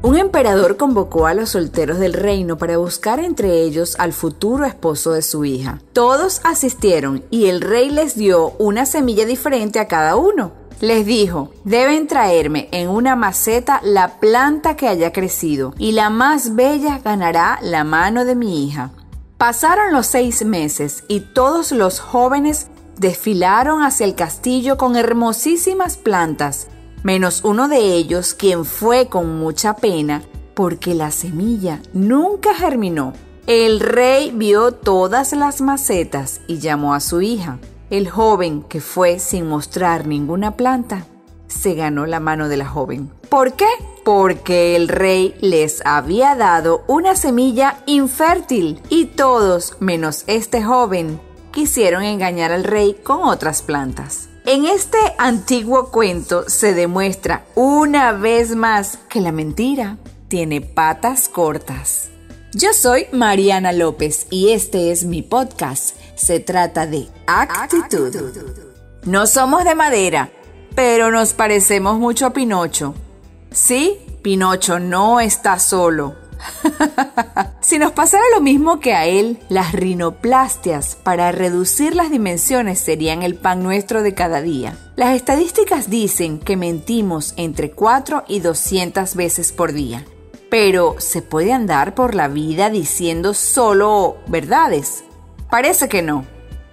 Un emperador convocó a los solteros del reino para buscar entre ellos al futuro esposo de su hija. Todos asistieron y el rey les dio una semilla diferente a cada uno. Les dijo, deben traerme en una maceta la planta que haya crecido y la más bella ganará la mano de mi hija. Pasaron los seis meses y todos los jóvenes desfilaron hacia el castillo con hermosísimas plantas menos uno de ellos quien fue con mucha pena porque la semilla nunca germinó. El rey vio todas las macetas y llamó a su hija. El joven, que fue sin mostrar ninguna planta, se ganó la mano de la joven. ¿Por qué? Porque el rey les había dado una semilla infértil y todos, menos este joven, quisieron engañar al rey con otras plantas. En este antiguo cuento se demuestra una vez más que la mentira tiene patas cortas. Yo soy Mariana López y este es mi podcast. Se trata de actitud. No somos de madera, pero nos parecemos mucho a Pinocho. Sí, Pinocho no está solo si nos pasara lo mismo que a él, las rinoplastias para reducir las dimensiones serían el pan nuestro de cada día. Las estadísticas dicen que mentimos entre 4 y 200 veces por día. Pero, ¿se puede andar por la vida diciendo solo verdades? Parece que no.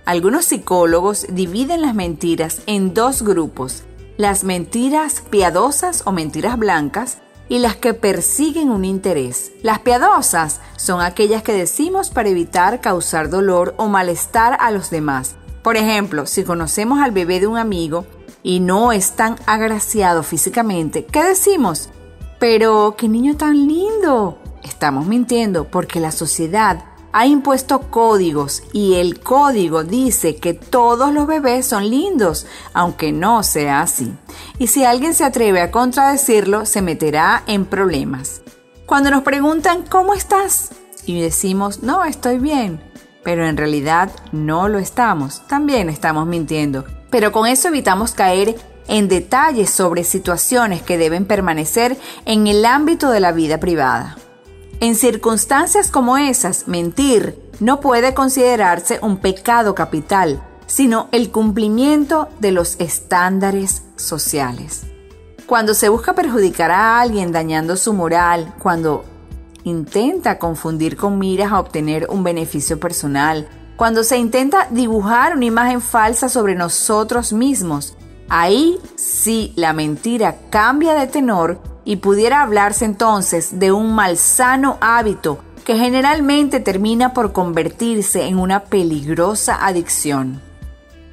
Algunos psicólogos dividen las mentiras en dos grupos, las mentiras piadosas o mentiras blancas y las que persiguen un interés. Las piadosas son aquellas que decimos para evitar causar dolor o malestar a los demás. Por ejemplo, si conocemos al bebé de un amigo y no es tan agraciado físicamente, ¿qué decimos? Pero, qué niño tan lindo. Estamos mintiendo porque la sociedad ha impuesto códigos y el código dice que todos los bebés son lindos, aunque no sea así. Y si alguien se atreve a contradecirlo, se meterá en problemas. Cuando nos preguntan ¿cómo estás? y decimos no, estoy bien, pero en realidad no lo estamos, también estamos mintiendo. Pero con eso evitamos caer en detalles sobre situaciones que deben permanecer en el ámbito de la vida privada. En circunstancias como esas, mentir no puede considerarse un pecado capital, sino el cumplimiento de los estándares sociales. Cuando se busca perjudicar a alguien dañando su moral, cuando intenta confundir con miras a obtener un beneficio personal, cuando se intenta dibujar una imagen falsa sobre nosotros mismos, ahí sí la mentira cambia de tenor y pudiera hablarse entonces de un malsano hábito que generalmente termina por convertirse en una peligrosa adicción.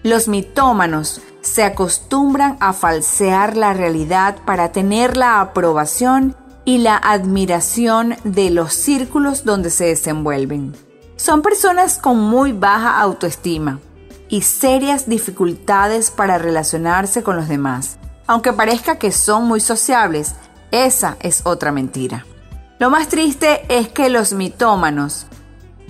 Los mitómanos se acostumbran a falsear la realidad para tener la aprobación y la admiración de los círculos donde se desenvuelven. Son personas con muy baja autoestima y serias dificultades para relacionarse con los demás. Aunque parezca que son muy sociables, esa es otra mentira. Lo más triste es que los mitómanos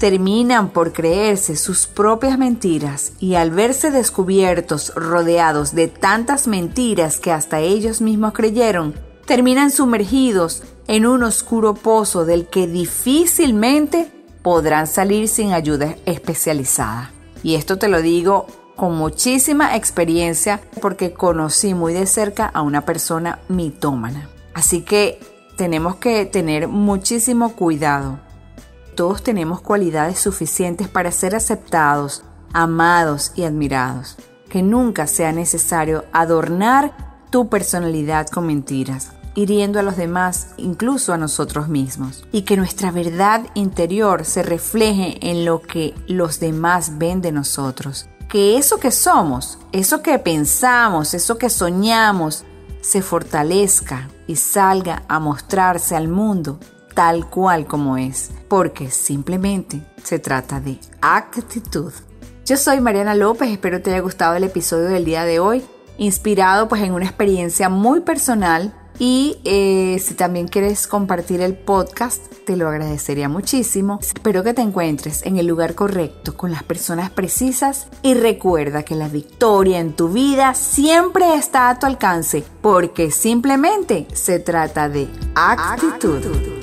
terminan por creerse sus propias mentiras y al verse descubiertos rodeados de tantas mentiras que hasta ellos mismos creyeron, terminan sumergidos en un oscuro pozo del que difícilmente podrán salir sin ayuda especializada. Y esto te lo digo con muchísima experiencia porque conocí muy de cerca a una persona mitómana. Así que tenemos que tener muchísimo cuidado. Todos tenemos cualidades suficientes para ser aceptados, amados y admirados. Que nunca sea necesario adornar tu personalidad con mentiras, hiriendo a los demás, incluso a nosotros mismos. Y que nuestra verdad interior se refleje en lo que los demás ven de nosotros. Que eso que somos, eso que pensamos, eso que soñamos, se fortalezca y salga a mostrarse al mundo tal cual como es, porque simplemente se trata de actitud. Yo soy Mariana López, espero te haya gustado el episodio del día de hoy, inspirado pues en una experiencia muy personal Y eh, si también quieres compartir el podcast, te lo agradecería muchísimo. Espero que te encuentres en el lugar correcto, con las personas precisas y recuerda que la victoria en tu vida siempre está a tu alcance porque simplemente se trata de actitud.